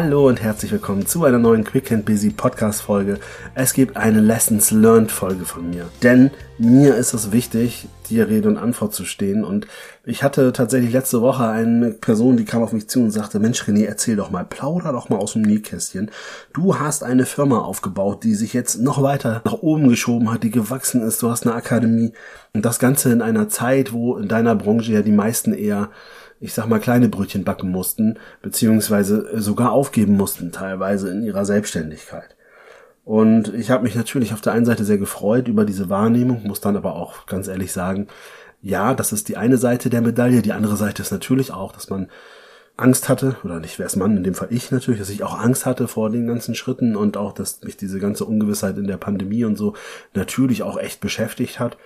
Hallo und herzlich willkommen zu einer neuen Quick and Busy Podcast Folge. Es gibt eine Lessons Learned Folge von mir. Denn mir ist es wichtig, dir Rede und Antwort zu stehen. Und ich hatte tatsächlich letzte Woche eine Person, die kam auf mich zu und sagte, Mensch René, erzähl doch mal, plauder doch mal aus dem Nähkästchen. Du hast eine Firma aufgebaut, die sich jetzt noch weiter nach oben geschoben hat, die gewachsen ist. Du hast eine Akademie. Und das Ganze in einer Zeit, wo in deiner Branche ja die meisten eher ich sag mal, kleine Brötchen backen mussten, beziehungsweise sogar aufgeben mussten, teilweise in ihrer Selbstständigkeit. Und ich habe mich natürlich auf der einen Seite sehr gefreut über diese Wahrnehmung, muss dann aber auch ganz ehrlich sagen, ja, das ist die eine Seite der Medaille, die andere Seite ist natürlich auch, dass man Angst hatte, oder nicht wer es Mann, in dem Fall ich natürlich, dass ich auch Angst hatte vor den ganzen Schritten und auch, dass mich diese ganze Ungewissheit in der Pandemie und so natürlich auch echt beschäftigt hat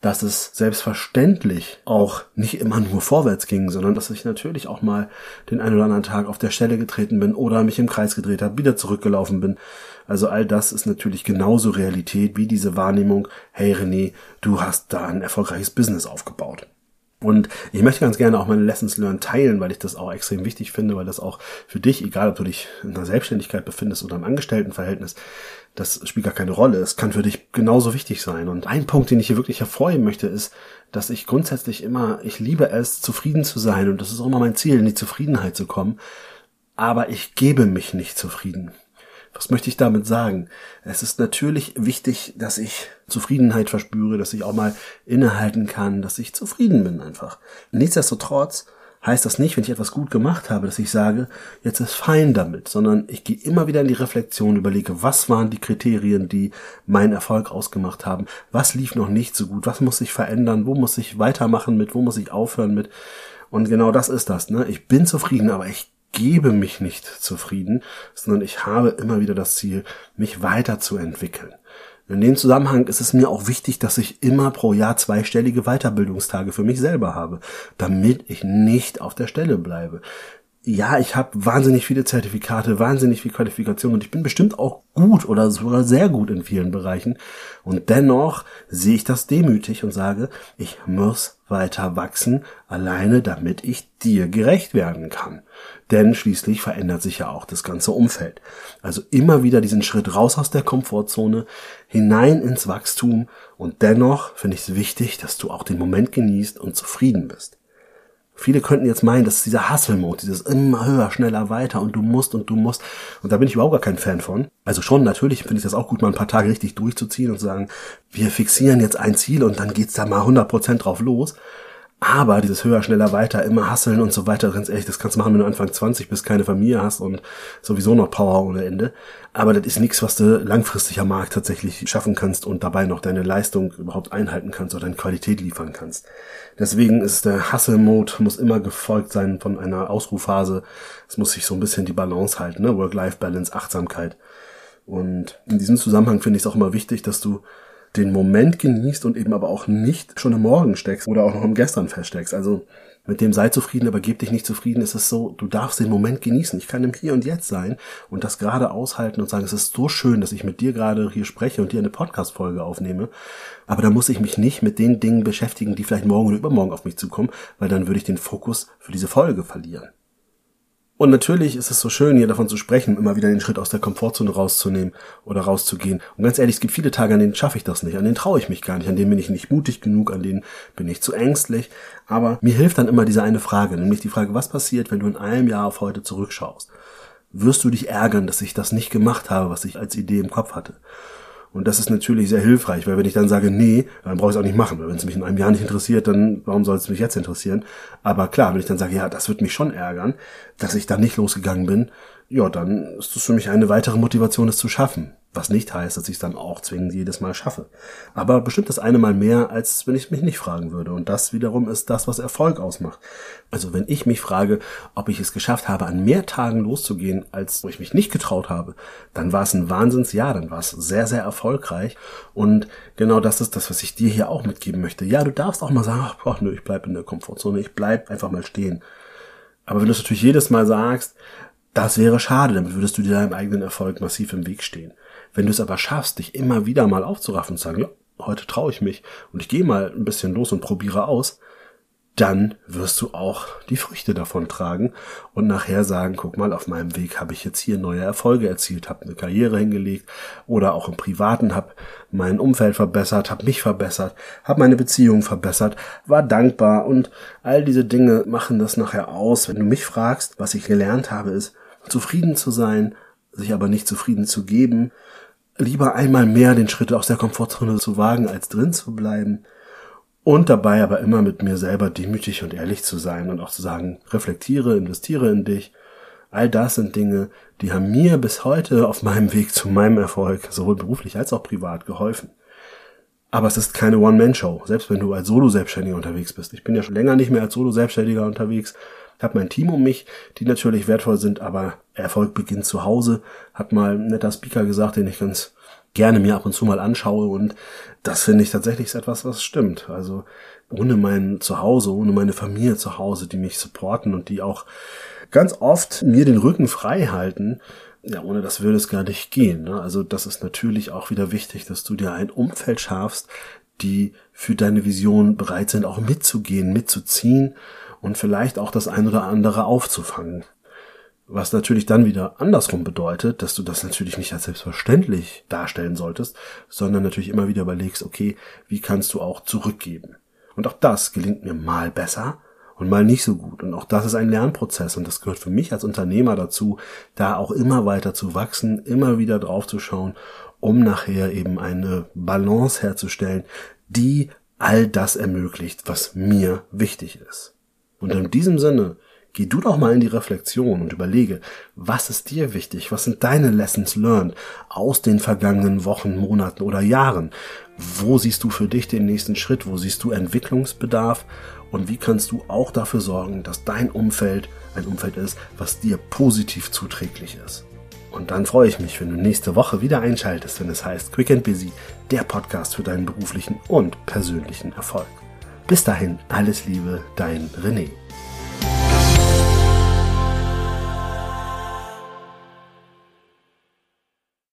dass es selbstverständlich auch nicht immer nur vorwärts ging, sondern dass ich natürlich auch mal den einen oder anderen Tag auf der Stelle getreten bin oder mich im Kreis gedreht habe, wieder zurückgelaufen bin. Also all das ist natürlich genauso Realität wie diese Wahrnehmung, hey René, du hast da ein erfolgreiches Business aufgebaut. Und ich möchte ganz gerne auch meine Lessons Learned teilen, weil ich das auch extrem wichtig finde, weil das auch für dich, egal ob du dich in einer Selbstständigkeit befindest oder im Angestelltenverhältnis, das spielt gar keine Rolle. Es kann für dich genauso wichtig sein. Und ein Punkt, den ich hier wirklich hervorheben möchte, ist, dass ich grundsätzlich immer, ich liebe es, zufrieden zu sein. Und das ist auch immer mein Ziel, in die Zufriedenheit zu kommen. Aber ich gebe mich nicht zufrieden. Was möchte ich damit sagen? Es ist natürlich wichtig, dass ich Zufriedenheit verspüre, dass ich auch mal innehalten kann, dass ich zufrieden bin einfach. Nichtsdestotrotz heißt das nicht, wenn ich etwas gut gemacht habe, dass ich sage, jetzt ist fein damit, sondern ich gehe immer wieder in die Reflexion, überlege, was waren die Kriterien, die meinen Erfolg ausgemacht haben, was lief noch nicht so gut, was muss ich verändern, wo muss ich weitermachen mit, wo muss ich aufhören mit. Und genau das ist das. Ne? Ich bin zufrieden, aber ich gebe mich nicht zufrieden, sondern ich habe immer wieder das Ziel, mich weiterzuentwickeln. In dem Zusammenhang ist es mir auch wichtig, dass ich immer pro Jahr zweistellige Weiterbildungstage für mich selber habe, damit ich nicht auf der Stelle bleibe ja, ich habe wahnsinnig viele Zertifikate, wahnsinnig viel Qualifikation und ich bin bestimmt auch gut oder sogar sehr gut in vielen Bereichen. Und dennoch sehe ich das demütig und sage, ich muss weiter wachsen, alleine damit ich dir gerecht werden kann. Denn schließlich verändert sich ja auch das ganze Umfeld. Also immer wieder diesen Schritt raus aus der Komfortzone, hinein ins Wachstum und dennoch finde ich es wichtig, dass du auch den Moment genießt und zufrieden bist. Viele könnten jetzt meinen, das ist dieser Hustle-Mode, dieses immer höher, schneller, weiter und du musst und du musst. Und da bin ich überhaupt gar kein Fan von. Also schon, natürlich finde ich das auch gut, mal ein paar Tage richtig durchzuziehen und zu sagen, wir fixieren jetzt ein Ziel und dann geht's da mal 100% drauf los. Aber dieses höher, schneller, weiter, immer hasseln und so weiter, ganz ehrlich, das kannst du machen, wenn du Anfang 20 bist, keine Familie hast und sowieso noch Power ohne Ende. Aber das ist nichts, was du langfristig am Markt tatsächlich schaffen kannst und dabei noch deine Leistung überhaupt einhalten kannst oder deine Qualität liefern kannst. Deswegen ist der Hustle-Mode, muss immer gefolgt sein von einer Ausrufphase. Es muss sich so ein bisschen die Balance halten, ne? Work-Life-Balance, Achtsamkeit. Und in diesem Zusammenhang finde ich es auch immer wichtig, dass du den Moment genießt und eben aber auch nicht schon im Morgen steckst oder auch noch im Gestern feststeckst. Also mit dem sei zufrieden, aber gib dich nicht zufrieden, ist es so, du darfst den Moment genießen. Ich kann im Hier und Jetzt sein und das gerade aushalten und sagen, es ist so schön, dass ich mit dir gerade hier spreche und dir eine Podcast-Folge aufnehme. Aber da muss ich mich nicht mit den Dingen beschäftigen, die vielleicht morgen oder übermorgen auf mich zukommen, weil dann würde ich den Fokus für diese Folge verlieren. Und natürlich ist es so schön, hier davon zu sprechen, immer wieder den Schritt aus der Komfortzone rauszunehmen oder rauszugehen. Und ganz ehrlich, es gibt viele Tage, an denen schaffe ich das nicht, an denen traue ich mich gar nicht, an denen bin ich nicht mutig genug, an denen bin ich zu ängstlich. Aber mir hilft dann immer diese eine Frage, nämlich die Frage, was passiert, wenn du in einem Jahr auf heute zurückschaust? Wirst du dich ärgern, dass ich das nicht gemacht habe, was ich als Idee im Kopf hatte? Und das ist natürlich sehr hilfreich, weil wenn ich dann sage, nee, dann brauche ich es auch nicht machen. Weil wenn es mich in einem Jahr nicht interessiert, dann warum soll es mich jetzt interessieren? Aber klar, wenn ich dann sage, ja, das wird mich schon ärgern, dass ich da nicht losgegangen bin, ja, dann ist das für mich eine weitere Motivation, es zu schaffen. Was nicht heißt, dass ich es dann auch zwingend jedes Mal schaffe. Aber bestimmt das eine Mal mehr, als wenn ich mich nicht fragen würde. Und das wiederum ist das, was Erfolg ausmacht. Also wenn ich mich frage, ob ich es geschafft habe, an mehr Tagen loszugehen, als wo ich mich nicht getraut habe, dann war es ein Wahnsinnsjahr, dann war es sehr, sehr erfolgreich. Und genau das ist das, was ich dir hier auch mitgeben möchte. Ja, du darfst auch mal sagen, ach, boah, nö, ich bleib in der Komfortzone, ich bleib einfach mal stehen. Aber wenn du es natürlich jedes Mal sagst, das wäre schade, damit würdest du dir deinem eigenen Erfolg massiv im Weg stehen. Wenn du es aber schaffst, dich immer wieder mal aufzuraffen und zu sagen, ja, heute traue ich mich und ich gehe mal ein bisschen los und probiere aus, dann wirst du auch die Früchte davon tragen und nachher sagen, guck mal, auf meinem Weg habe ich jetzt hier neue Erfolge erzielt, habe eine Karriere hingelegt oder auch im Privaten habe mein Umfeld verbessert, habe mich verbessert, habe meine Beziehung verbessert, war dankbar und all diese Dinge machen das nachher aus. Wenn du mich fragst, was ich gelernt habe, ist zufrieden zu sein, sich aber nicht zufrieden zu geben, lieber einmal mehr den Schritt aus der Komfortzone zu wagen, als drin zu bleiben und dabei aber immer mit mir selber demütig und ehrlich zu sein und auch zu sagen, reflektiere, investiere in dich. All das sind Dinge, die haben mir bis heute auf meinem Weg zu meinem Erfolg, sowohl beruflich als auch privat, geholfen. Aber es ist keine One-Man-Show, selbst wenn du als Solo-Selbstständiger unterwegs bist. Ich bin ja schon länger nicht mehr als Solo-Selbstständiger unterwegs. Ich habe mein Team um mich, die natürlich wertvoll sind, aber Erfolg beginnt zu Hause, hat mal ein netter Speaker gesagt, den ich ganz gerne mir ab und zu mal anschaue und das finde ich tatsächlich etwas, was stimmt. Also ohne mein Zuhause, ohne meine Familie zu Hause, die mich supporten und die auch ganz oft mir den Rücken frei halten, ja, ohne das würde es gar nicht gehen. Ne? Also das ist natürlich auch wieder wichtig, dass du dir ein Umfeld schaffst, die für deine Vision bereit sind, auch mitzugehen, mitzuziehen und vielleicht auch das ein oder andere aufzufangen. Was natürlich dann wieder andersrum bedeutet, dass du das natürlich nicht als selbstverständlich darstellen solltest, sondern natürlich immer wieder überlegst, okay, wie kannst du auch zurückgeben? Und auch das gelingt mir mal besser und mal nicht so gut. Und auch das ist ein Lernprozess und das gehört für mich als Unternehmer dazu, da auch immer weiter zu wachsen, immer wieder drauf zu schauen, um nachher eben eine Balance herzustellen, die all das ermöglicht, was mir wichtig ist. Und in diesem Sinne Geh du doch mal in die Reflexion und überlege, was ist dir wichtig? Was sind deine Lessons learned aus den vergangenen Wochen, Monaten oder Jahren? Wo siehst du für dich den nächsten Schritt? Wo siehst du Entwicklungsbedarf? Und wie kannst du auch dafür sorgen, dass dein Umfeld ein Umfeld ist, was dir positiv zuträglich ist? Und dann freue ich mich, wenn du nächste Woche wieder einschaltest, wenn es heißt Quick and Busy, der Podcast für deinen beruflichen und persönlichen Erfolg. Bis dahin, alles Liebe, dein René.